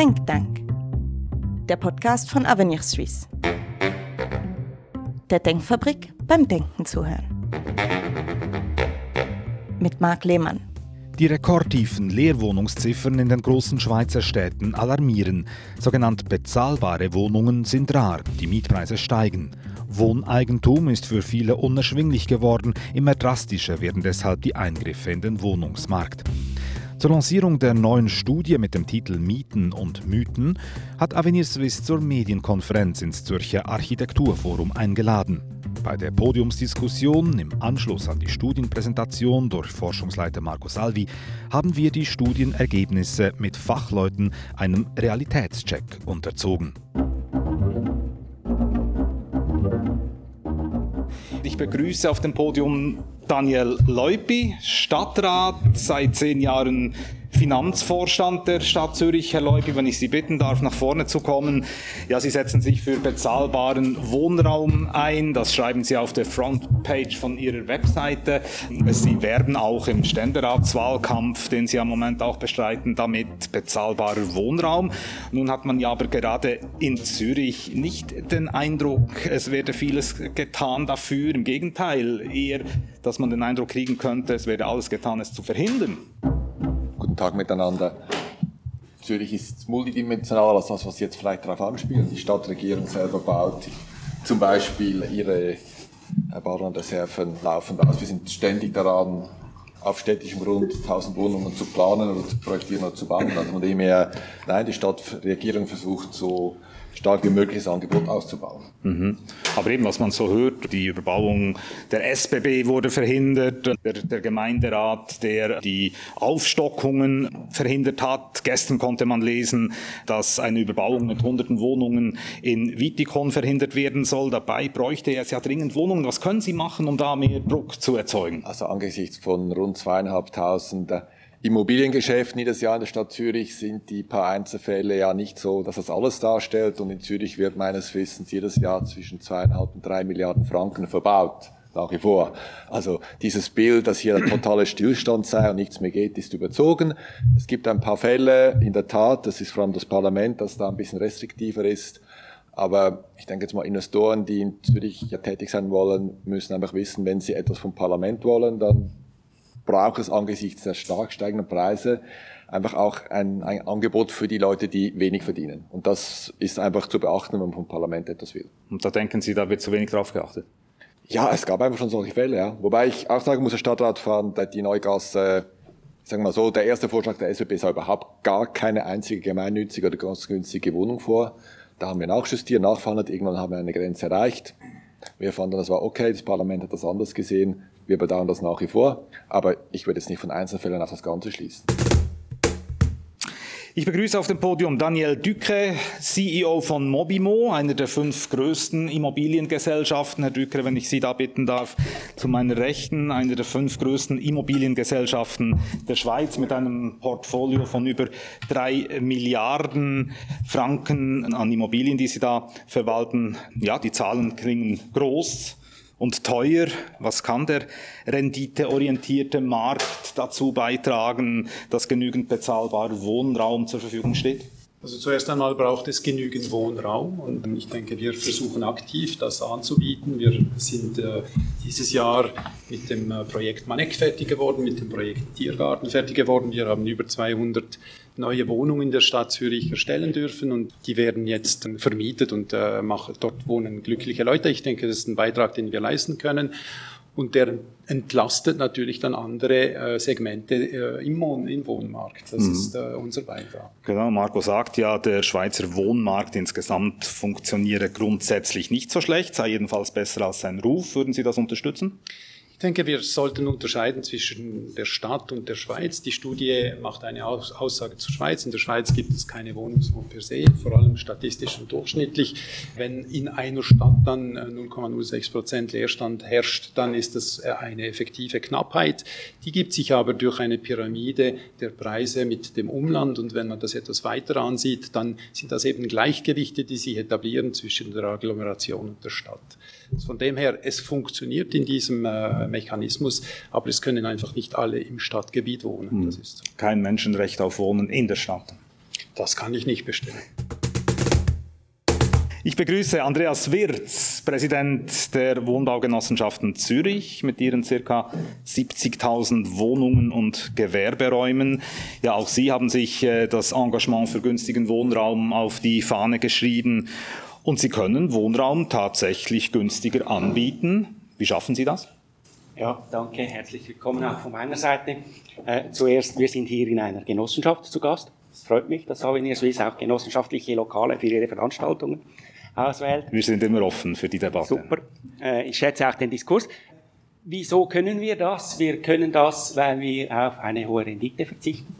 Think Tank, der Podcast von Avenir Suisse. Der Denkfabrik beim Denken zuhören. Mit Marc Lehmann. Die rekordtiefen Leerwohnungsziffern in den großen Schweizer Städten alarmieren. Sogenannt bezahlbare Wohnungen sind rar, die Mietpreise steigen. Wohneigentum ist für viele unerschwinglich geworden, immer drastischer werden deshalb die Eingriffe in den Wohnungsmarkt. Zur Lancierung der neuen Studie mit dem Titel Mieten und Mythen hat Avenir Suisse zur Medienkonferenz ins Zürcher Architekturforum eingeladen. Bei der Podiumsdiskussion im Anschluss an die Studienpräsentation durch Forschungsleiter Marco Salvi haben wir die Studienergebnisse mit Fachleuten einem Realitätscheck unterzogen. Ich begrüße auf dem Podium Daniel Leupi, Stadtrat, seit zehn Jahren Finanzvorstand der Stadt Zürich. Herr Leupi, wenn ich Sie bitten darf, nach vorne zu kommen. Ja, Sie setzen sich für bezahlbaren Wohnraum ein. Das schreiben Sie auf der Frontpage von Ihrer Webseite. Sie werben auch im Ständeratswahlkampf, den Sie am Moment auch bestreiten, damit bezahlbarer Wohnraum. Nun hat man ja aber gerade in Zürich nicht den Eindruck, es werde vieles getan dafür. Im Gegenteil, eher, dass man den Eindruck kriegen könnte, es werde alles getan, es zu verhindern. Tag miteinander. Zürich ist multidimensionaler als das, was Sie jetzt vielleicht darauf anspielen. Die Stadtregierung selber baut zum Beispiel ihre Baulandreserven laufend aus. Wir sind ständig daran, auf städtischem Grund 1000 Wohnungen zu planen oder zu projektieren oder zu bauen. Also von dem her, nein, die Stadtregierung versucht so stark wie möglich das Angebot auszubauen. Mhm. Aber eben, was man so hört, die Überbauung der SBB wurde verhindert, der, der, Gemeinderat, der die Aufstockungen verhindert hat. Gestern konnte man lesen, dass eine Überbauung mit hunderten Wohnungen in Vitikon verhindert werden soll. Dabei bräuchte es ja dringend Wohnungen. Was können Sie machen, um da mehr Druck zu erzeugen? Also angesichts von rund zweieinhalbtausend Immobiliengeschäften jedes Jahr in der Stadt Zürich sind die paar Einzelfälle ja nicht so, dass das alles darstellt. Und in Zürich wird meines Wissens jedes Jahr zwischen zweieinhalb und drei Milliarden Franken verbaut. Nach wie vor. Also dieses Bild, dass hier ein totaler Stillstand sei und nichts mehr geht, ist überzogen. Es gibt ein paar Fälle, in der Tat, das ist vor allem das Parlament, das da ein bisschen restriktiver ist. Aber ich denke jetzt mal, Investoren, die in Zürich ja tätig sein wollen, müssen einfach wissen, wenn sie etwas vom Parlament wollen, dann braucht es angesichts der stark steigenden Preise einfach auch ein, ein, Angebot für die Leute, die wenig verdienen. Und das ist einfach zu beachten, wenn man vom Parlament etwas will. Und da denken Sie, da wird zu wenig drauf geachtet? Ja, es gab einfach schon solche Fälle, ja. Wobei ich auch sagen muss, der Stadtrat fand die Neugasse, sagen wir mal so, der erste Vorschlag der SWP sah überhaupt gar keine einzige gemeinnützige oder ganz günstige Wohnung vor. Da haben wir nachjustiert, nachverhandelt, irgendwann haben wir eine Grenze erreicht. Wir fanden, das war okay, das Parlament hat das anders gesehen. Wir bedauern das nach wie vor, aber ich würde jetzt nicht von Einzelfällen auf das Ganze schließen. Ich begrüße auf dem Podium Daniel Dücke, CEO von Mobimo, einer der fünf größten Immobiliengesellschaften. Herr Dücke, wenn ich Sie da bitten darf, zu meiner Rechten, einer der fünf größten Immobiliengesellschaften der Schweiz mit einem Portfolio von über drei Milliarden Franken an Immobilien, die Sie da verwalten. Ja, die Zahlen klingen groß und teuer? Was kann der renditeorientierte Markt dazu beitragen, dass genügend bezahlbarer Wohnraum zur Verfügung steht? Also zuerst einmal braucht es genügend Wohnraum und ich denke, wir versuchen aktiv das anzubieten. Wir sind äh, dieses Jahr mit dem äh, Projekt Manek fertig geworden, mit dem Projekt Tiergarten fertig geworden. Wir haben über 200 neue Wohnungen in der Stadt Zürich erstellen dürfen und die werden jetzt vermietet und äh, machen, dort wohnen glückliche Leute. Ich denke, das ist ein Beitrag, den wir leisten können und der entlastet natürlich dann andere äh, Segmente äh, im, Wohn im, Wohnmarkt. Das mhm. ist äh, unser Beitrag. Genau, Marco sagt ja, der Schweizer Wohnmarkt insgesamt funktioniere grundsätzlich nicht so schlecht, sei jedenfalls besser als sein Ruf. Würden Sie das unterstützen? Ich denke, wir sollten unterscheiden zwischen der Stadt und der Schweiz. Die Studie macht eine Aussage zur Schweiz. In der Schweiz gibt es keine Wohnungsnot per se, vor allem statistisch und durchschnittlich. Wenn in einer Stadt dann 0,06 äh, Prozent Leerstand herrscht, dann ist das äh, eine effektive Knappheit. Die gibt sich aber durch eine Pyramide der Preise mit dem Umland. Und wenn man das etwas weiter ansieht, dann sind das eben Gleichgewichte, die sich etablieren zwischen der Agglomeration und der Stadt. Von dem her, es funktioniert in diesem äh, Mechanismus, aber es können einfach nicht alle im Stadtgebiet wohnen. Hm. Das ist so. Kein Menschenrecht auf Wohnen in der Stadt. Das kann ich nicht bestimmen. Ich begrüße Andreas Wirz, Präsident der Wohnbaugenossenschaften Zürich mit ihren circa 70.000 Wohnungen und Gewerberäumen. Ja, auch Sie haben sich äh, das Engagement für günstigen Wohnraum auf die Fahne geschrieben und Sie können Wohnraum tatsächlich günstiger anbieten. Wie schaffen Sie das? Ja, danke. Herzlich willkommen auch von meiner Seite. Äh, zuerst, wir sind hier in einer Genossenschaft zu Gast. Es freut mich, dass Avenir Suisse auch genossenschaftliche Lokale für ihre Veranstaltungen auswählt. Wir sind immer offen für die Debatte. Super. Äh, ich schätze auch den Diskurs. Wieso können wir das? Wir können das, weil wir auf eine hohe Rendite verzichten.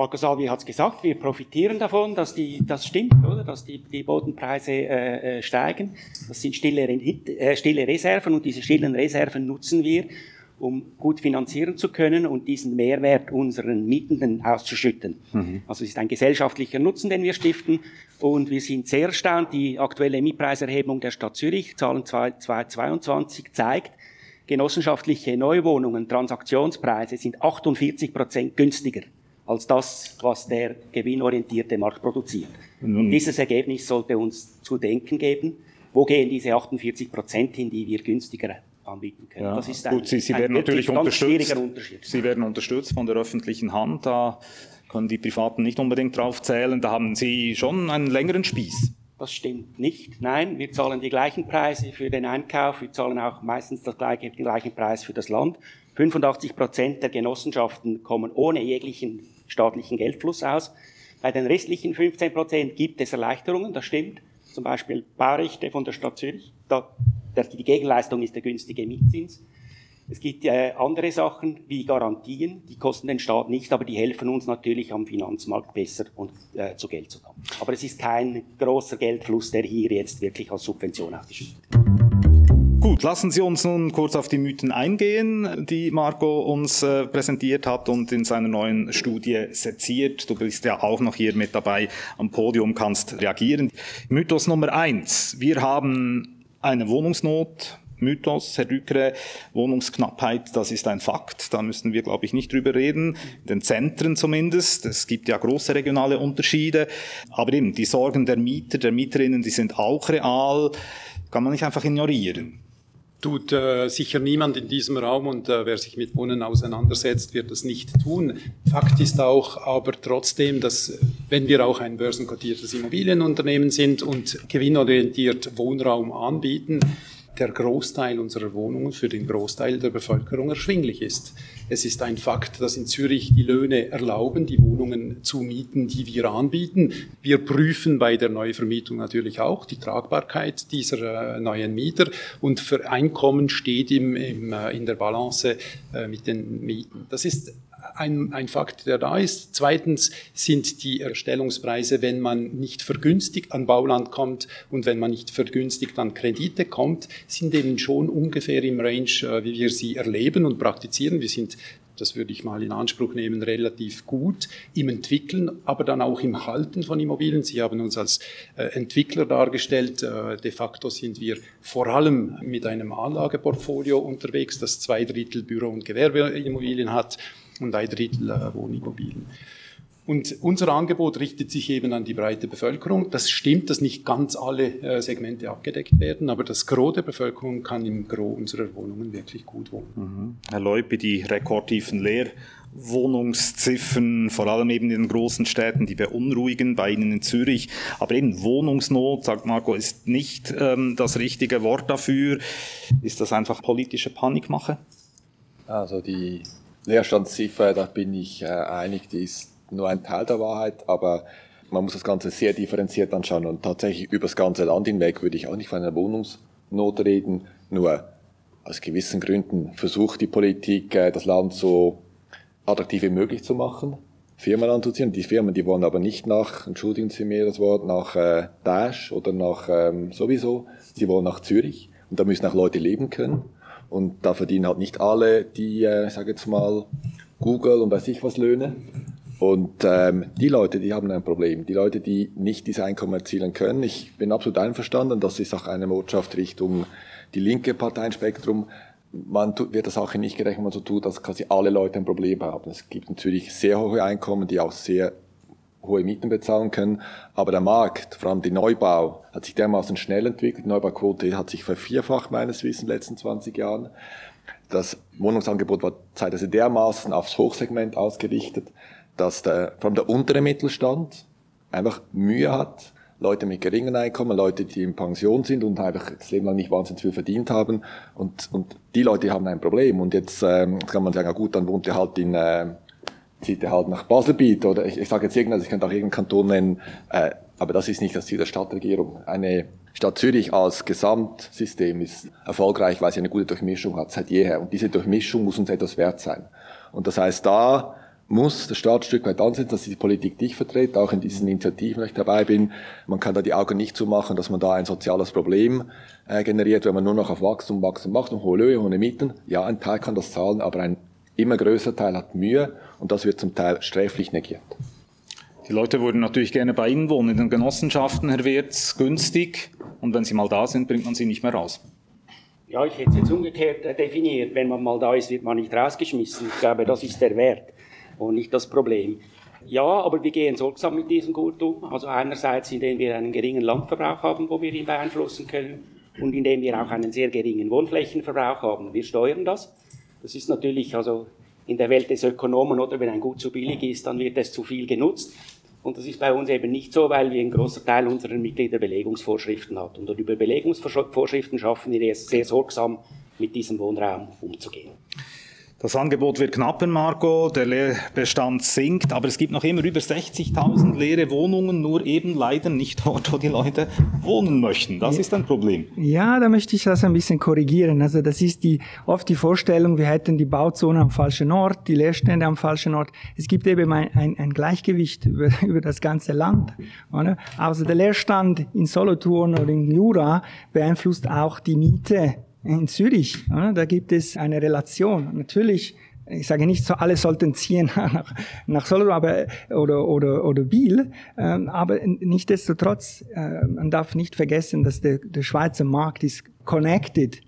Marco Salvi hat es gesagt, wir profitieren davon, dass die, das stimmt, oder? dass die, die Bodenpreise äh, äh steigen. Das sind stille, äh, stille Reserven und diese stillen Reserven nutzen wir, um gut finanzieren zu können und diesen Mehrwert unseren Mietenden auszuschütten. Mhm. Also es ist ein gesellschaftlicher Nutzen, den wir stiften und wir sind sehr erstaunt. Die aktuelle Mietpreiserhebung der Stadt Zürich, Zahlen 2022, zeigt, genossenschaftliche Neuwohnungen, Transaktionspreise sind 48 Prozent günstiger als das, was der gewinnorientierte Markt produziert. Mhm. Dieses Ergebnis sollte uns zu denken geben. Wo gehen diese 48 Prozent hin, die wir günstiger anbieten können. Ja, das ist ein, gut, Sie, Sie werden natürlich unterstützt. Sie werden unterstützt von der öffentlichen Hand. Da können die Privaten nicht unbedingt drauf zählen. Da haben Sie schon einen längeren Spieß. Das stimmt nicht. Nein, wir zahlen die gleichen Preise für den Einkauf. Wir zahlen auch meistens das gleiche, den gleichen Preis für das Land. 85 Prozent der Genossenschaften kommen ohne jeglichen staatlichen Geldfluss aus. Bei den restlichen 15 Prozent gibt es Erleichterungen, das stimmt. Zum Beispiel Baurechte von der Stadt Zürich. Da die Gegenleistung ist der günstige Mietzins. Es gibt äh, andere Sachen wie Garantien, die kosten den Staat nicht, aber die helfen uns natürlich am Finanzmarkt besser und, äh, zu Geld zu kommen. Aber es ist kein großer Geldfluss, der hier jetzt wirklich als Subvention aufgeschüttet wird. Gut, lassen Sie uns nun kurz auf die Mythen eingehen, die Marco uns äh, präsentiert hat und in seiner neuen Studie seziert. Du bist ja auch noch hier mit dabei am Podium, kannst reagieren. Mythos Nummer eins. Wir haben eine Wohnungsnot, Mythos, Herr Dückere, Wohnungsknappheit, das ist ein Fakt, da müssen wir, glaube ich, nicht drüber reden, in den Zentren zumindest, es gibt ja große regionale Unterschiede, aber eben die Sorgen der Mieter, der Mieterinnen, die sind auch real, kann man nicht einfach ignorieren tut äh, sicher niemand in diesem Raum und äh, wer sich mit Wohnen auseinandersetzt, wird das nicht tun. Fakt ist auch aber trotzdem, dass wenn wir auch ein börsenkotiertes Immobilienunternehmen sind und gewinnorientiert Wohnraum anbieten, der Großteil unserer Wohnungen für den Großteil der Bevölkerung erschwinglich ist. Es ist ein Fakt, dass in Zürich die Löhne erlauben, die Wohnungen zu mieten, die wir anbieten. Wir prüfen bei der Neuvermietung natürlich auch die Tragbarkeit dieser äh, neuen Mieter und für Einkommen steht im, im, äh, in der Balance äh, mit den Mieten. Das ist ein, ein Fakt, der da ist. Zweitens sind die Erstellungspreise, wenn man nicht vergünstigt an Bauland kommt und wenn man nicht vergünstigt an Kredite kommt, sind eben schon ungefähr im Range, äh, wie wir sie erleben und praktizieren. Wir sind das würde ich mal in Anspruch nehmen, relativ gut im Entwickeln, aber dann auch im Halten von Immobilien. Sie haben uns als äh, Entwickler dargestellt. Äh, de facto sind wir vor allem mit einem Anlageportfolio unterwegs, das zwei Drittel Büro- und Gewerbeimmobilien hat und ein Drittel äh, Wohnimmobilien. Und unser Angebot richtet sich eben an die breite Bevölkerung. Das stimmt, dass nicht ganz alle äh, Segmente abgedeckt werden, aber das Gros der Bevölkerung kann im Gros unserer Wohnungen wirklich gut wohnen. Mhm. Herr Leupe, die rekordtiefen Leerwohnungsziffern, vor allem eben in den großen Städten, die beunruhigen bei Ihnen in Zürich. Aber eben Wohnungsnot, sagt Marco, ist nicht ähm, das richtige Wort dafür. Ist das einfach politische Panikmache? Also die Leerstandsziffer, da bin ich äh, einig, die ist nur ein Teil der Wahrheit, aber man muss das Ganze sehr differenziert anschauen und tatsächlich über das ganze Land hinweg würde ich auch nicht von einer Wohnungsnot reden, nur aus gewissen Gründen versucht die Politik, äh, das Land so attraktiv wie möglich zu machen, Firmen anzuziehen. Die Firmen, die wollen aber nicht nach, entschuldigen Sie mir das Wort, nach äh, Daesh oder nach ähm, sowieso, sie wollen nach Zürich und da müssen auch Leute leben können. Und da verdienen halt nicht alle die, äh, sage jetzt mal, Google und weiß ich was Löhne. Und ähm, die Leute, die haben ein Problem. Die Leute, die nicht dieses Einkommen erzielen können. Ich bin absolut einverstanden, das ist auch eine Botschaft Richtung die linke Parteienspektrum. Man tut, wird der Sache nicht gerecht, wenn man so tut, dass quasi alle Leute ein Problem haben. Es gibt natürlich sehr hohe Einkommen, die auch sehr hohe Mieten bezahlen können. Aber der Markt, vor allem die Neubau, hat sich dermaßen schnell entwickelt. Die Neubauquote hat sich vervierfacht meines Wissens in den letzten 20 Jahren. Das Wohnungsangebot war zeitweise dermaßen aufs Hochsegment ausgerichtet, dass der, vor allem der untere Mittelstand einfach Mühe hat, Leute mit geringen Einkommen, Leute, die in Pension sind und einfach das Leben lang nicht wahnsinnig viel verdient haben. Und, und die Leute haben ein Problem. Und jetzt ähm, kann man sagen, ja gut, dann wohnt er halt in, äh, zieht er halt nach Baselbiet oder ich, ich sage jetzt irgendwas, ich könnte auch irgendeinen Kanton nennen, äh, aber das ist nicht das Ziel der Stadtregierung. Eine Stadt Zürich als Gesamtsystem ist erfolgreich, weil sie eine gute Durchmischung hat seit jeher. Und diese Durchmischung muss uns etwas wert sein. Und das heißt, da muss der Staat ein Stück weit ansetzen, dass die Politik dich vertritt, auch in diesen Initiativen, wenn ich dabei bin. Man kann da die Augen nicht zumachen, dass man da ein soziales Problem äh, generiert, wenn man nur noch auf Wachstum, Wachstum macht und hohe Löhne, hohe Mieten. Ja, ein Teil kann das zahlen, aber ein immer größerer Teil hat Mühe und das wird zum Teil sträflich negiert. Die Leute würden natürlich gerne bei Ihnen wohnen. In den Genossenschaften, Herr Wirz, günstig. Und wenn sie mal da sind, bringt man sie nicht mehr raus. Ja, ich hätte es jetzt umgekehrt definiert. Wenn man mal da ist, wird man nicht rausgeschmissen. Ich glaube, das ist der Wert und nicht das Problem. Ja, aber wir gehen sorgsam mit diesem Gut um. Also einerseits, indem wir einen geringen Landverbrauch haben, wo wir ihn beeinflussen können, und indem wir auch einen sehr geringen Wohnflächenverbrauch haben. Wir steuern das. Das ist natürlich also in der Welt des Ökonomen, oder wenn ein Gut zu billig ist, dann wird es zu viel genutzt. Und das ist bei uns eben nicht so, weil wir einen großen Teil unserer Mitglieder Belegungsvorschriften hat. Und über Belegungsvorschriften schaffen wir es sehr sorgsam, mit diesem Wohnraum umzugehen. Das Angebot wird knapper, Marco, der Leerbestand sinkt, aber es gibt noch immer über 60.000 leere Wohnungen, nur eben leider nicht dort, wo die Leute wohnen möchten. Das ist ein Problem. Ja, da möchte ich das ein bisschen korrigieren. Also das ist die, oft die Vorstellung, wir hätten die Bauzone am falschen Ort, die Leerstände am falschen Ort. Es gibt eben ein, ein, ein Gleichgewicht über, über das ganze Land. Oder? Also der Leerstand in Solothurn oder in Jura beeinflusst auch die Miete in Zürich, da gibt es eine Relation. Natürlich, ich sage nicht, so alle sollten ziehen nach, nach Solo aber, oder, oder, oder Biel, ähm, aber nichtsdestotrotz, äh, man darf nicht vergessen, dass der, der Schweizer Markt ist connected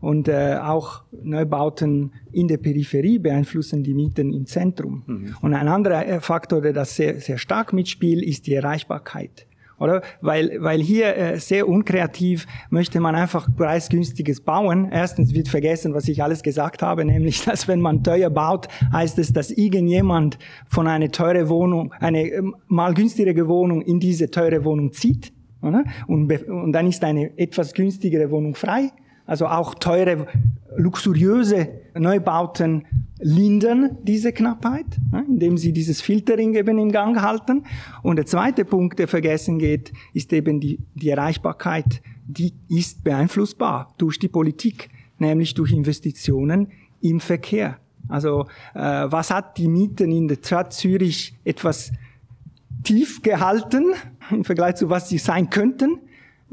und äh, auch Neubauten in der Peripherie beeinflussen die Mieten im Zentrum. Mhm. Und ein anderer äh, Faktor, der das sehr, sehr stark mitspielt, ist die Erreichbarkeit oder? Weil, weil hier äh, sehr unkreativ möchte man einfach preisgünstiges bauen. Erstens wird vergessen, was ich alles gesagt habe, nämlich, dass wenn man teuer baut, heißt es, dass irgendjemand von einer teure Wohnung, eine ähm, mal günstigere Wohnung in diese teure Wohnung zieht. Oder? Und, und dann ist eine etwas günstigere Wohnung frei. Also auch teure, luxuriöse Neubauten lindern diese Knappheit, indem sie dieses Filtering eben im Gang halten. Und der zweite Punkt, der vergessen geht, ist eben die, die Erreichbarkeit. Die ist beeinflussbar durch die Politik, nämlich durch Investitionen im Verkehr. Also äh, was hat die Mieten in der Stadt Zürich etwas tief gehalten im Vergleich zu was sie sein könnten?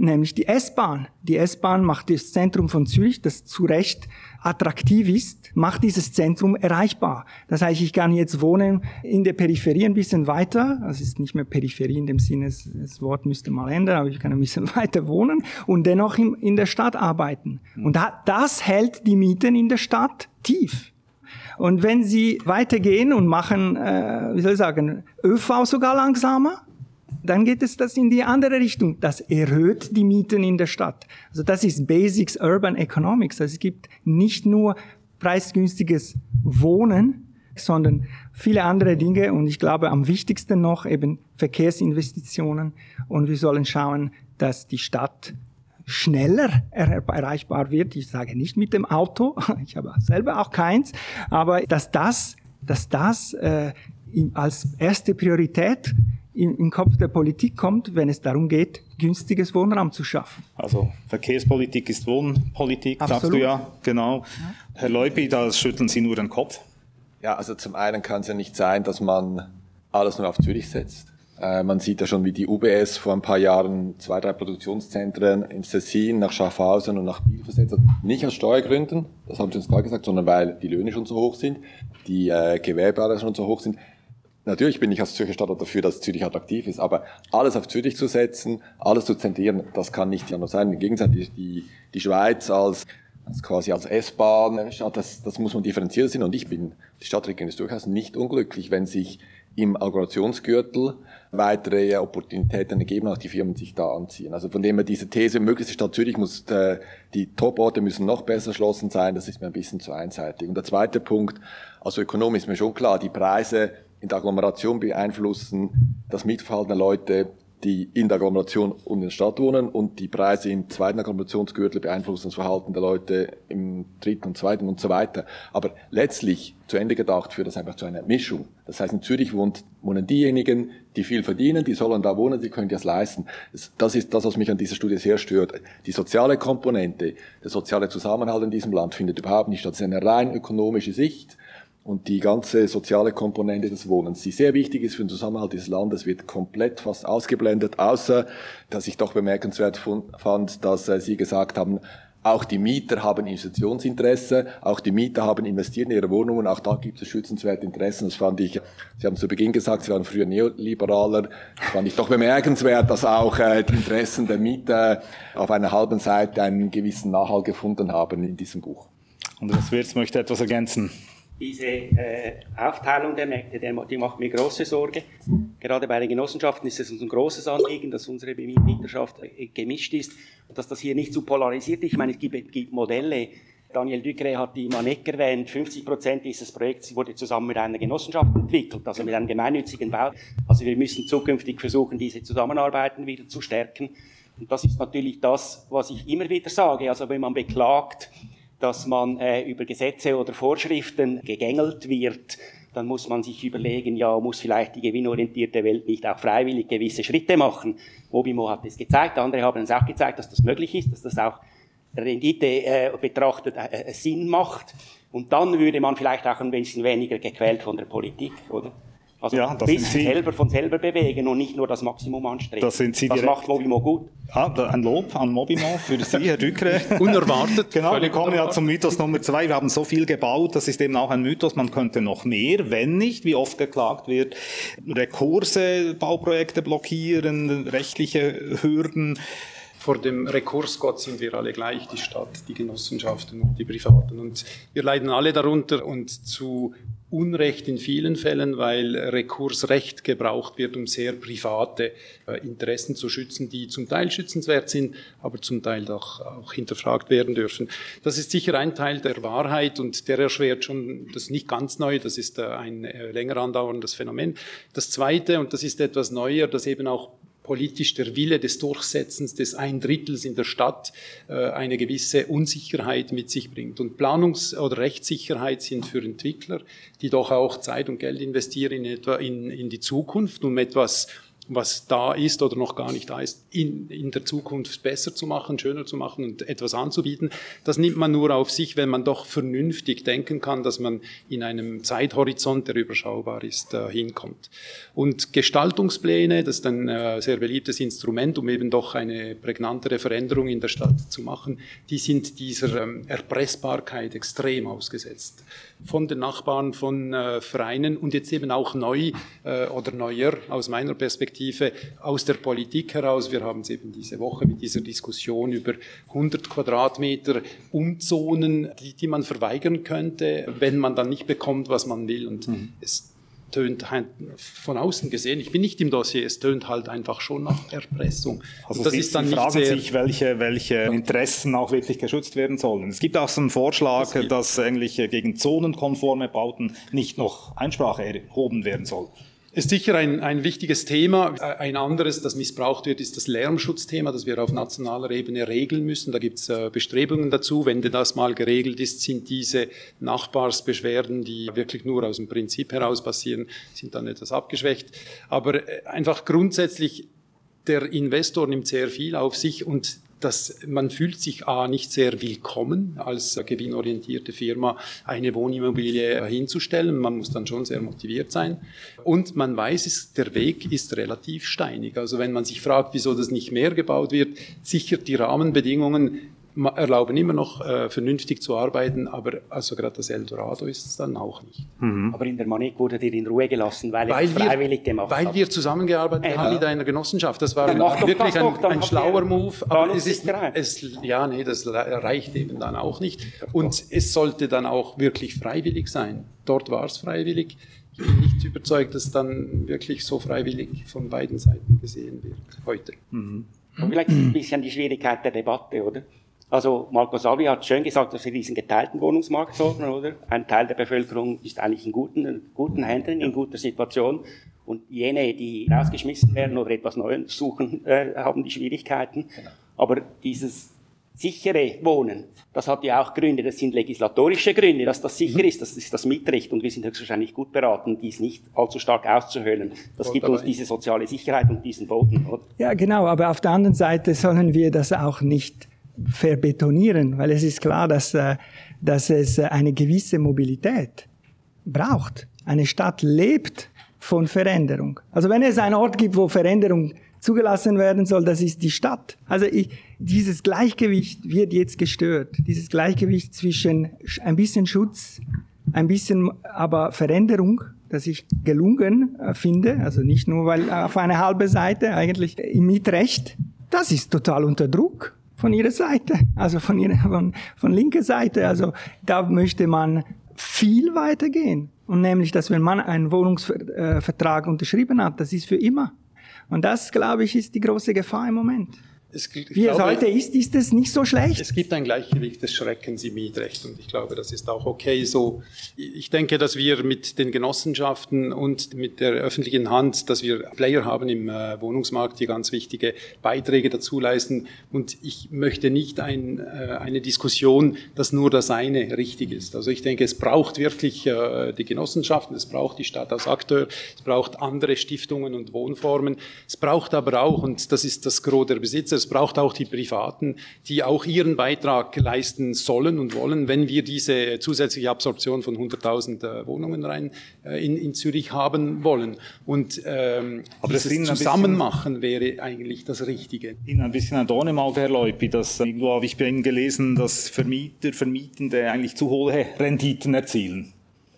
Nämlich die S-Bahn. Die S-Bahn macht das Zentrum von Zürich, das zu Recht attraktiv ist, macht dieses Zentrum erreichbar. Das heißt, ich kann jetzt wohnen in der Peripherie ein bisschen weiter. Das ist nicht mehr Peripherie in dem Sinne, das Wort müsste mal ändern, aber ich kann ein bisschen weiter wohnen und dennoch in der Stadt arbeiten. Und das hält die Mieten in der Stadt tief. Und wenn Sie weitergehen und machen, äh, wie soll ich sagen, ÖV sogar langsamer, dann geht es das in die andere Richtung. Das erhöht die Mieten in der Stadt. Also das ist Basics Urban Economics. Also es gibt nicht nur preisgünstiges Wohnen, sondern viele andere Dinge. Und ich glaube, am wichtigsten noch eben Verkehrsinvestitionen. Und wir sollen schauen, dass die Stadt schneller erreichbar wird. Ich sage nicht mit dem Auto, ich habe selber auch keins, aber dass das, dass das äh, als erste Priorität im, im Kopf der Politik kommt, wenn es darum geht, günstiges Wohnraum zu schaffen. Also Verkehrspolitik ist Wohnpolitik, Absolut. sagst du ja, genau. Ja. Herr Leupi, da schütteln Sie nur den Kopf. Ja, also zum einen kann es ja nicht sein, dass man alles nur auf Zürich setzt. Äh, man sieht ja schon, wie die UBS vor ein paar Jahren zwei, drei Produktionszentren in Tessin, nach Schaffhausen und nach Biel versetzt hat. Nicht aus Steuergründen, das haben Sie uns gerade gesagt, sondern weil die Löhne schon so hoch sind, die äh, Gewerbe schon so hoch sind. Natürlich bin ich als Zürcher Stadtrat dafür, dass Zürich attraktiv ist, aber alles auf Zürich zu setzen, alles zu zentrieren, das kann nicht anders sein. Im Gegenteil, die, die, die Schweiz als, als quasi als S-Bahn, das, das muss man differenziert sehen und ich bin, die Stadtregierung ist durchaus nicht unglücklich, wenn sich im Aggregationsgürtel weitere Opportunitäten ergeben, auch die Firmen sich da anziehen. Also von dem her diese These, möglichst die Stadt Zürich muss, äh, die Top-Orte müssen noch besser erschlossen sein, das ist mir ein bisschen zu einseitig. Und der zweite Punkt, also Ökonom ist mir schon klar, die Preise in der Agglomeration beeinflussen das Mitverhalten der Leute die in der Agglomeration und in der Stadt wohnen und die Preise im zweiten Agglomerationsgürtel beeinflussen das Verhalten der Leute im dritten und zweiten und so weiter. Aber letztlich zu Ende gedacht führt das einfach zu einer Mischung. Das heißt, in Zürich wohnt, wohnen diejenigen, die viel verdienen, die sollen da wohnen, die können das leisten. Das ist das, was mich an dieser Studie sehr stört. Die soziale Komponente, der soziale Zusammenhalt in diesem Land findet überhaupt nicht statt. Das ist eine rein ökonomische Sicht und die ganze soziale Komponente des Wohnens, die sehr wichtig ist für den Zusammenhalt des Landes, wird komplett fast ausgeblendet, außer dass ich doch bemerkenswert fand, dass äh, Sie gesagt haben, auch die Mieter haben Investitionsinteresse, auch die Mieter haben investiert in ihre Wohnungen, auch da gibt es schützenswerte Interessen. Das fand ich, Sie haben zu Beginn gesagt, Sie waren früher Neoliberaler, das fand ich doch bemerkenswert, dass auch äh, die Interessen der Mieter auf einer halben Seite einen gewissen Nachhalt gefunden haben in diesem Buch. Und das Wirtz möchte etwas ergänzen diese äh, Aufteilung der Märkte, der, die macht mir große Sorge. Gerade bei den Genossenschaften ist es uns ein großes Anliegen, dass unsere Mieterschaft äh, gemischt ist und dass das hier nicht zu polarisiert ist. Ich meine, es gibt, gibt Modelle. Daniel Ducre hat die Manek erwähnt. 50 Prozent dieses Projekts wurde zusammen mit einer Genossenschaft entwickelt, also mit einem gemeinnützigen Bau. Also wir müssen zukünftig versuchen, diese Zusammenarbeiten wieder zu stärken. Und das ist natürlich das, was ich immer wieder sage. Also wenn man beklagt, dass man äh, über Gesetze oder Vorschriften gegängelt wird, dann muss man sich überlegen, ja, muss vielleicht die gewinnorientierte Welt nicht auch freiwillig gewisse Schritte machen. Mobimo hat es gezeigt, andere haben es auch gezeigt, dass das möglich ist, dass das auch Rendite äh, betrachtet äh, äh Sinn macht. Und dann würde man vielleicht auch ein bisschen weniger gequält von der Politik, oder? Also ja, das bis Sie, selber von selber bewegen und nicht nur das Maximum anstreben. Das, sind Sie das macht Mobimo gut. Ah, ein Lob an Mobimo für Sie, Herr Dückre. Unerwartet. genau, wir kommen ja zum Mythos Nummer zwei. Wir haben so viel gebaut, das ist eben auch ein Mythos. Man könnte noch mehr, wenn nicht, wie oft geklagt wird, Rekurse, Bauprojekte blockieren, rechtliche Hürden vor dem Rekursgott sind wir alle gleich, die Stadt, die Genossenschaften und die Privaten. Und wir leiden alle darunter und zu Unrecht in vielen Fällen, weil Rekursrecht gebraucht wird, um sehr private äh, Interessen zu schützen, die zum Teil schützenswert sind, aber zum Teil auch, auch hinterfragt werden dürfen. Das ist sicher ein Teil der Wahrheit und der erschwert schon, das ist nicht ganz neu, das ist äh, ein äh, länger andauerndes Phänomen. Das Zweite, und das ist etwas neuer, das eben auch politisch der Wille des Durchsetzens des Eindrittels in der Stadt äh, eine gewisse Unsicherheit mit sich bringt. Und Planungs- oder Rechtssicherheit sind für Entwickler, die doch auch Zeit und Geld investieren in, etwa in, in die Zukunft, um etwas was da ist oder noch gar nicht da ist, in, in der Zukunft besser zu machen, schöner zu machen und etwas anzubieten. Das nimmt man nur auf sich, wenn man doch vernünftig denken kann, dass man in einem Zeithorizont, der überschaubar ist, äh, hinkommt. Und Gestaltungspläne, das ist ein äh, sehr beliebtes Instrument, um eben doch eine prägnantere Veränderung in der Stadt zu machen, die sind dieser ähm, Erpressbarkeit extrem ausgesetzt von den Nachbarn, von äh, Vereinen und jetzt eben auch neu äh, oder neuer aus meiner Perspektive aus der Politik heraus. Wir haben es eben diese Woche mit dieser Diskussion über 100 Quadratmeter Umzonen, die, die man verweigern könnte, wenn man dann nicht bekommt, was man will. Und mhm. es tönt von außen gesehen, ich bin nicht im Dossier, es tönt halt einfach schon nach Erpressung. Also das Sie, ist dann Sie fragen sich, welche, welche Interessen auch wirklich geschützt werden sollen. Es gibt auch so einen Vorschlag, das dass eigentlich gegen zonenkonforme Bauten nicht noch Einsprache erhoben werden soll ist sicher ein, ein wichtiges Thema. Ein anderes, das missbraucht wird, ist das Lärmschutzthema, das wir auf nationaler Ebene regeln müssen. Da gibt es äh, Bestrebungen dazu. Wenn das mal geregelt ist, sind diese Nachbarsbeschwerden, die wirklich nur aus dem Prinzip heraus passieren, sind dann etwas abgeschwächt. Aber äh, einfach grundsätzlich, der Investor nimmt sehr viel auf sich und dass man fühlt sich A nicht sehr willkommen als gewinnorientierte Firma eine Wohnimmobilie hinzustellen. Man muss dann schon sehr motiviert sein. Und man weiß, es, der Weg ist relativ steinig. Also wenn man sich fragt, wieso das nicht mehr gebaut wird, sicher die Rahmenbedingungen erlauben immer noch äh, vernünftig zu arbeiten, aber also gerade das Eldorado ist es dann auch nicht. Mhm. Aber in der Manik wurde dir in Ruhe gelassen, weil, weil wir freiwillig gemacht Weil hat. wir zusammengearbeitet äh, haben mit einer Genossenschaft. Das war ein, wirklich ein, ein schlauer Move. Aber es ist, es, ja, nee, das reicht eben dann auch nicht. Und es sollte dann auch wirklich freiwillig sein. Dort war es freiwillig Ich bin nicht überzeugt, dass dann wirklich so freiwillig von beiden Seiten gesehen wird heute. Mhm. Und vielleicht ein bisschen die Schwierigkeit der Debatte, oder? Also Marco Salvi hat schön gesagt, dass wir diesen geteilten Wohnungsmarkt sorgen, oder? Ein Teil der Bevölkerung ist eigentlich in guten, guten Händen, in guter Situation. Und jene, die rausgeschmissen werden oder etwas Neues suchen, äh, haben die Schwierigkeiten. Aber dieses sichere Wohnen, das hat ja auch Gründe, das sind legislatorische Gründe, dass das sicher ist, das ist das Mitrecht und wir sind höchstwahrscheinlich gut beraten, dies nicht allzu stark auszuhöhlen. Das gibt uns diese soziale Sicherheit und diesen Boden. Oder? Ja, genau, aber auf der anderen Seite sollen wir das auch nicht verbetonieren, weil es ist klar, dass, äh, dass es eine gewisse Mobilität braucht. Eine Stadt lebt von Veränderung. Also wenn es einen Ort gibt, wo Veränderung zugelassen werden soll, das ist die Stadt. Also ich, dieses Gleichgewicht wird jetzt gestört. Dieses Gleichgewicht zwischen ein bisschen Schutz, ein bisschen aber Veränderung, das ich gelungen äh, finde, also nicht nur weil auf eine halbe Seite eigentlich im Mietrecht, das ist total unter Druck von ihrer Seite, also von ihrer von, von linker Seite. Also da möchte man viel weiter gehen. Und nämlich, dass wenn man einen Wohnungsvertrag unterschrieben hat, das ist für immer. Und das, glaube ich, ist die große Gefahr im Moment. Es, Wie es heute ist, ist es nicht so schlecht. Es gibt ein Gleichgewicht des Schreckens im Mietrecht und ich glaube, das ist auch okay so. Ich denke, dass wir mit den Genossenschaften und mit der öffentlichen Hand, dass wir Player haben im äh, Wohnungsmarkt, die ganz wichtige Beiträge dazu leisten. Und ich möchte nicht ein, äh, eine Diskussion, dass nur das eine richtig ist. Also ich denke, es braucht wirklich äh, die Genossenschaften, es braucht die Stadt als Akteur, es braucht andere Stiftungen und Wohnformen. Es braucht aber auch, und das ist das Gros der Besitzer, es braucht auch die Privaten, die auch ihren Beitrag leisten sollen und wollen, wenn wir diese zusätzliche Absorption von 100.000 äh, Wohnungen rein äh, in, in Zürich haben wollen. Und ähm, Aber das Zusammenmachen wäre eigentlich das Richtige. Ihnen ein bisschen ein Dorn im Auge, Herr Leupi, dass irgendwo habe ich bei Ihnen gelesen, dass Vermieter, Vermietende eigentlich zu hohe Renditen erzielen.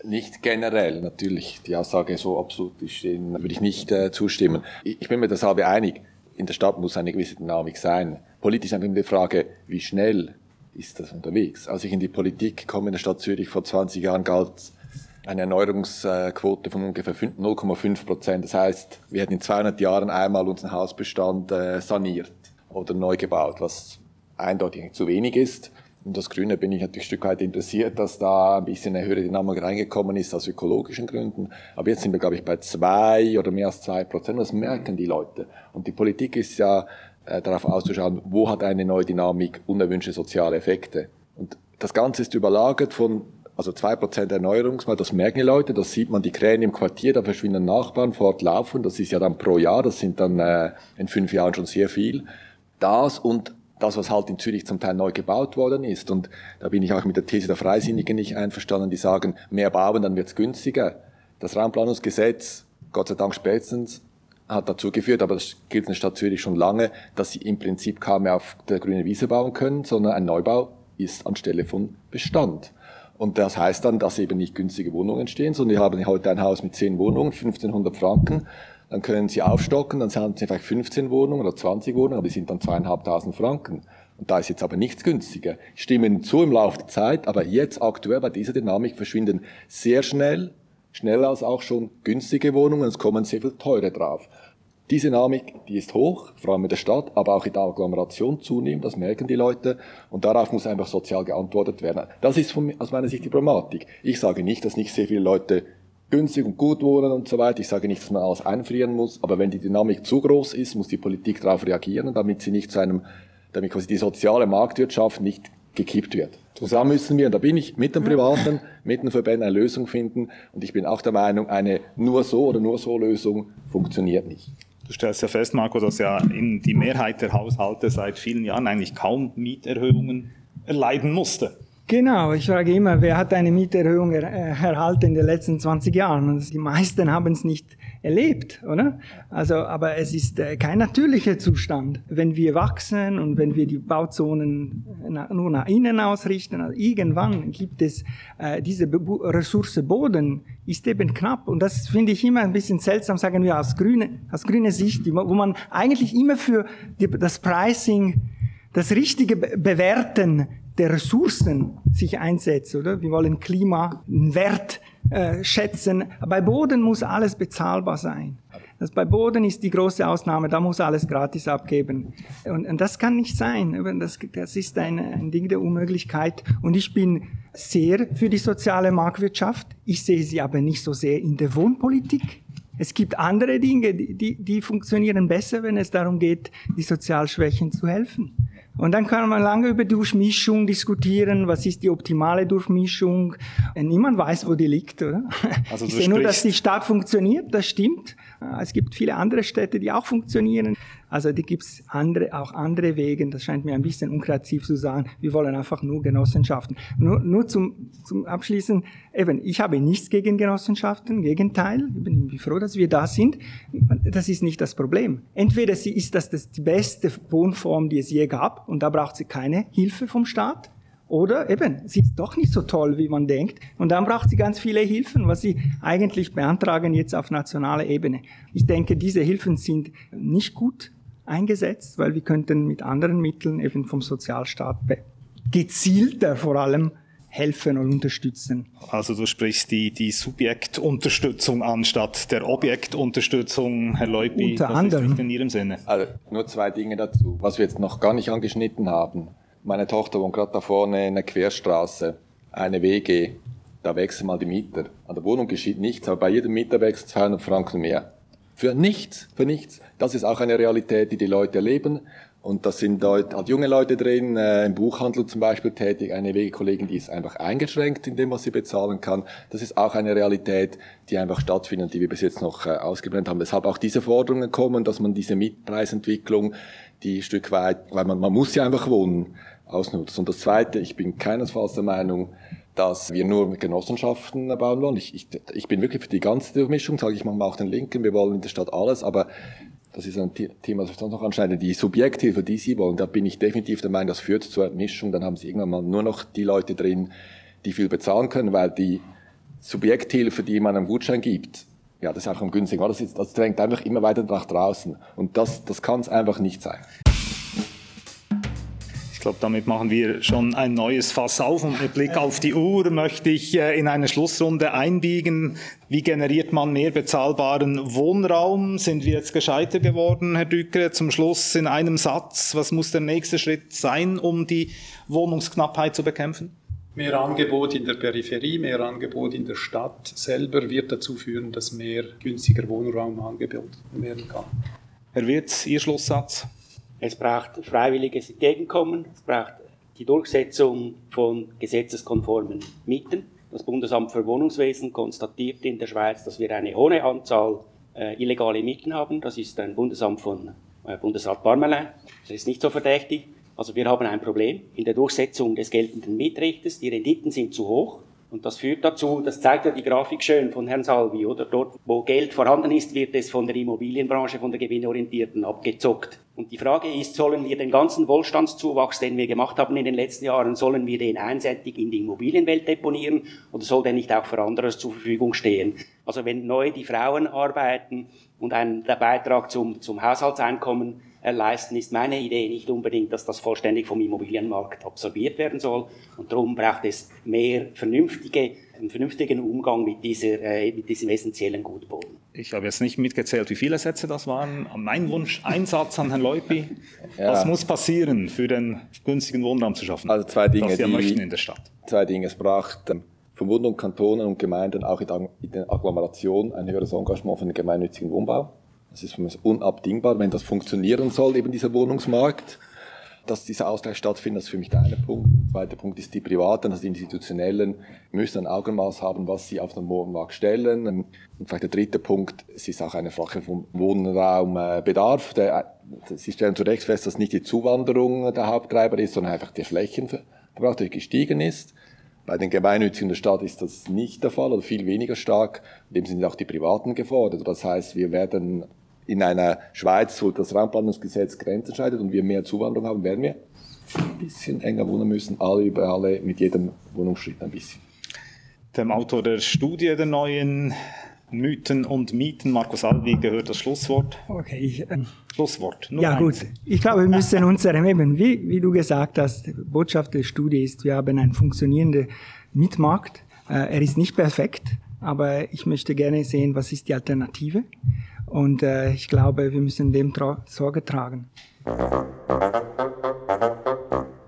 Nicht generell, natürlich. Die Aussage so absolut stehen, würde ich nicht äh, zustimmen. Ich bin mir deshalb einig in der Stadt muss eine gewisse Dynamik sein. Politisch ist immer die Frage, wie schnell ist das unterwegs? Als ich in die Politik komme in der Stadt Zürich vor 20 Jahren galt eine Erneuerungsquote von ungefähr 0,5 Prozent. Das heißt, wir hätten in 200 Jahren einmal unseren Hausbestand äh, saniert oder neu gebaut, was eindeutig zu wenig ist. Und das Grüne bin ich natürlich ein Stück weit interessiert, dass da ein bisschen eine höhere Dynamik reingekommen ist aus ökologischen Gründen. Aber jetzt sind wir, glaube ich, bei zwei oder mehr als zwei Prozent. Das merken die Leute. Und die Politik ist ja äh, darauf auszuschauen, wo hat eine neue Dynamik unerwünschte soziale Effekte. Und das Ganze ist überlagert von also zwei Prozent Erneuerungsmal, das merken die Leute, das sieht man die Krähen im Quartier, da verschwinden Nachbarn fortlaufen, das ist ja dann pro Jahr, das sind dann äh, in fünf Jahren schon sehr viel. Das und das, was halt in Zürich zum Teil neu gebaut worden ist. Und da bin ich auch mit der These der Freisinnigen nicht einverstanden, die sagen, mehr bauen, dann wird's günstiger. Das Raumplanungsgesetz, Gott sei Dank spätestens, hat dazu geführt, aber das gilt in der Stadt Zürich schon lange, dass sie im Prinzip kaum mehr auf der grünen Wiese bauen können, sondern ein Neubau ist anstelle von Bestand. Und das heißt dann, dass eben nicht günstige Wohnungen entstehen, sondern wir haben heute ein Haus mit zehn Wohnungen, 1500 Franken dann können Sie aufstocken, dann sind es vielleicht 15 Wohnungen oder 20 Wohnungen, aber die sind dann zweieinhalbtausend Franken. Und da ist jetzt aber nichts günstiger. Ich stimme Ihnen zu im Laufe der Zeit, aber jetzt aktuell bei dieser Dynamik verschwinden sehr schnell, schneller als auch schon günstige Wohnungen, es kommen sehr viel teure drauf. Diese Dynamik, die ist hoch, vor allem in der Stadt, aber auch in der Agglomeration zunehmend, das merken die Leute, und darauf muss einfach sozial geantwortet werden. Das ist von, aus meiner Sicht die Problematik. Ich sage nicht, dass nicht sehr viele Leute günstig und gut wohnen und so weiter. Ich sage nicht, dass man alles einfrieren muss, aber wenn die Dynamik zu groß ist, muss die Politik darauf reagieren, damit sie nicht zu einem, damit quasi die soziale Marktwirtschaft nicht gekippt wird. Zusammen müssen wir, und da bin ich mit den Privaten, mit den Verbänden eine Lösung finden. Und ich bin auch der Meinung, eine nur so oder nur so Lösung funktioniert nicht. Du stellst ja fest, Marco, dass ja in die Mehrheit der Haushalte seit vielen Jahren eigentlich kaum Mieterhöhungen erleiden musste. Genau, ich frage immer, wer hat eine Mieterhöhung er, äh, erhalten in den letzten 20 Jahren? Und die meisten haben es nicht erlebt, oder? Also, aber es ist äh, kein natürlicher Zustand. Wenn wir wachsen und wenn wir die Bauzonen nur nach innen ausrichten, also irgendwann gibt es äh, diese Ressource Boden ist eben knapp und das finde ich immer ein bisschen seltsam, sagen wir aus grüne, aus grüner Sicht, wo man eigentlich immer für das Pricing, das richtige Bewerten der Ressourcen sich einsetzt, oder? Wir wollen Klima, einen Wert äh, schätzen. Bei Boden muss alles bezahlbar sein. Das bei Boden ist die große Ausnahme, da muss alles gratis abgeben. Und, und das kann nicht sein. Das, das ist ein, ein Ding der Unmöglichkeit. Und ich bin sehr für die soziale Marktwirtschaft. Ich sehe sie aber nicht so sehr in der Wohnpolitik. Es gibt andere Dinge, die, die funktionieren besser, wenn es darum geht, die Sozialschwächen zu helfen. Und dann kann man lange über Durchmischung diskutieren. Was ist die optimale Durchmischung? Niemand weiß, wo die liegt, oder? Also ich sehe nur, dass die Stadt funktioniert, das stimmt. Es gibt viele andere Städte, die auch funktionieren. Also da gibt's andere, auch andere Wege. Das scheint mir ein bisschen unkreativ zu sagen. Wir wollen einfach nur Genossenschaften. Nur, nur zum, zum Abschließen. Eben, ich habe nichts gegen Genossenschaften. Gegenteil. Ich bin froh, dass wir da sind. Das ist nicht das Problem. Entweder sie ist das, das die beste Wohnform, die es je gab. Und da braucht sie keine Hilfe vom Staat. Oder eben, sie ist doch nicht so toll, wie man denkt. Und dann braucht sie ganz viele Hilfen, was sie eigentlich beantragen jetzt auf nationaler Ebene. Ich denke, diese Hilfen sind nicht gut eingesetzt, weil wir könnten mit anderen Mitteln eben vom Sozialstaat gezielter vor allem helfen und unterstützen. Also du sprichst die, die Subjektunterstützung anstatt der Objektunterstützung, Herr Leupi. Unter anderem. in Ihrem Sinne. Also nur zwei Dinge dazu. Was wir jetzt noch gar nicht angeschnitten haben. Meine Tochter wohnt gerade da vorne in der Querstraße, eine WG. Da wechseln mal die Mieter. An der Wohnung geschieht nichts, aber bei jedem Mieter wächst 200 Franken mehr. Für nichts, für nichts. Das ist auch eine Realität, die die Leute erleben. Und das sind dort halt junge Leute drin, äh, im Buchhandel zum Beispiel tätig, eine Wegekollegin, die ist einfach eingeschränkt in dem, was sie bezahlen kann. Das ist auch eine Realität, die einfach stattfindet, die wir bis jetzt noch äh, ausgeblendet haben. Deshalb auch diese Forderungen kommen, dass man diese Mietpreisentwicklung, die Stück weit, weil man, man muss ja einfach wohnen, ausnutzt. Und das Zweite, ich bin keinesfalls der Meinung, dass wir nur Genossenschaften bauen wollen. Ich, ich, ich bin wirklich für die ganze Durchmischung, sage ich manchmal auch den Linken, wir wollen in der Stadt alles, aber das ist ein Thema, das ich sonst noch anschneide, die Subjekthilfe, die Sie wollen, da bin ich definitiv der Meinung, das führt zur Mischung, dann haben Sie irgendwann mal nur noch die Leute drin, die viel bezahlen können, weil die Subjekthilfe, die man am Gutschein gibt, ja, das ist auch am günstigen, das, ist, das drängt einfach immer weiter nach draußen und das, das kann es einfach nicht sein glaube, damit machen wir schon ein neues Fass auf und mit Blick auf die Uhr möchte ich äh, in eine Schlussrunde einbiegen. Wie generiert man mehr bezahlbaren Wohnraum? Sind wir jetzt gescheiter geworden, Herr Dückere? Zum Schluss in einem Satz, was muss der nächste Schritt sein, um die Wohnungsknappheit zu bekämpfen? Mehr Angebot in der Peripherie, mehr Angebot in der Stadt selber wird dazu führen, dass mehr günstiger Wohnraum angeboten werden kann. Herr Wirz, Ihr Schlusssatz? Es braucht freiwilliges Entgegenkommen, es braucht die Durchsetzung von gesetzeskonformen Mieten. Das Bundesamt für Wohnungswesen konstatiert in der Schweiz, dass wir eine hohe Anzahl äh, illegale Mieten haben. Das ist ein Bundesamt von äh, Bundesrat Parmelin. Das ist nicht so verdächtig. Also wir haben ein Problem in der Durchsetzung des geltenden Mietrechts. Die Renditen sind zu hoch. Und das führt dazu, das zeigt ja die Grafik schön von Herrn Salvi, oder? Dort, wo Geld vorhanden ist, wird es von der Immobilienbranche, von der Gewinnorientierten abgezockt. Und die Frage ist, sollen wir den ganzen Wohlstandszuwachs, den wir gemacht haben in den letzten Jahren, sollen wir den einseitig in die Immobilienwelt deponieren oder soll der nicht auch für anderes zur Verfügung stehen? Also wenn neu die Frauen arbeiten und ein, der Beitrag zum, zum Haushaltseinkommen leisten, ist meine Idee nicht unbedingt, dass das vollständig vom Immobilienmarkt absorbiert werden soll. Und darum braucht es mehr vernünftige, einen vernünftigen Umgang mit, dieser, äh, mit diesem essentiellen Gutboden. Ich habe jetzt nicht mitgezählt, wie viele Sätze das waren. Mein Wunsch, ein Satz an Herrn Leupi. Ja. Was muss passieren, für den günstigen Wohnraum zu schaffen? Also zwei Dinge, was wir die, möchten in der Stadt. Zwei Dinge. Es braucht ähm, vom Bund und Kantonen und Gemeinden auch in der Agglomeration ein höheres Engagement für den gemeinnützigen Wohnbau. Das ist für mich unabdingbar, wenn das funktionieren soll, eben dieser Wohnungsmarkt. Dass dieser Ausgleich stattfindet, ist für mich der eine Punkt. Der zweite Punkt ist, die Privaten, also die Institutionellen, müssen ein Augenmaß haben, was sie auf den Wohnmarkt stellen. Und vielleicht der dritte Punkt, es ist auch eine Frage vom Wohnraumbedarf. Der, sie stellen zu Recht fest, dass nicht die Zuwanderung der Haupttreiber ist, sondern einfach der Flächenverbrauch, der gestiegen ist. Bei den Gemeinnützigen der Stadt ist das nicht der Fall oder viel weniger stark. Dem sind auch die Privaten gefordert. Das heißt, wir werden in einer Schweiz, wo das Raumplanungsgesetz Grenzen scheidet und wir mehr Zuwanderung haben, werden wir ein bisschen enger wohnen müssen, alle über alle, mit jedem Wohnungsschritt ein bisschen. Dem Autor der Studie der neuen Mythen und Mieten. Markus Salvi gehört das Schlusswort. Okay, ich, äh, Schlusswort. ja eins. gut. Ich glaube, wir müssen unserem eben, wie, wie du gesagt hast, Botschaft der Studie ist, wir haben einen funktionierenden Mietmarkt. Äh, er ist nicht perfekt, aber ich möchte gerne sehen, was ist die Alternative. Und äh, ich glaube, wir müssen dem tra Sorge tragen.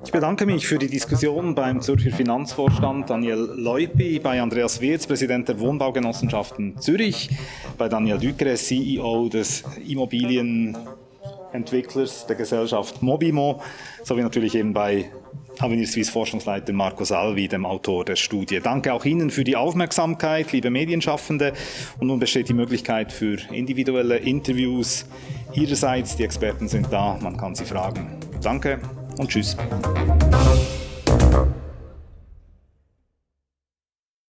Ich bedanke mich für die Diskussion beim Zürcher Finanzvorstand Daniel Leupi, bei Andreas Wirz, Präsident der Wohnbaugenossenschaften Zürich, bei Daniel Dückere, CEO des Immobilienentwicklers der Gesellschaft Mobimo, sowie natürlich eben bei Avenir Suisse Forschungsleiter Marco Salvi, dem Autor der Studie. Danke auch Ihnen für die Aufmerksamkeit, liebe Medienschaffende. Und nun besteht die Möglichkeit für individuelle Interviews Ihrerseits. Die Experten sind da, man kann sie fragen. Danke und tschüss.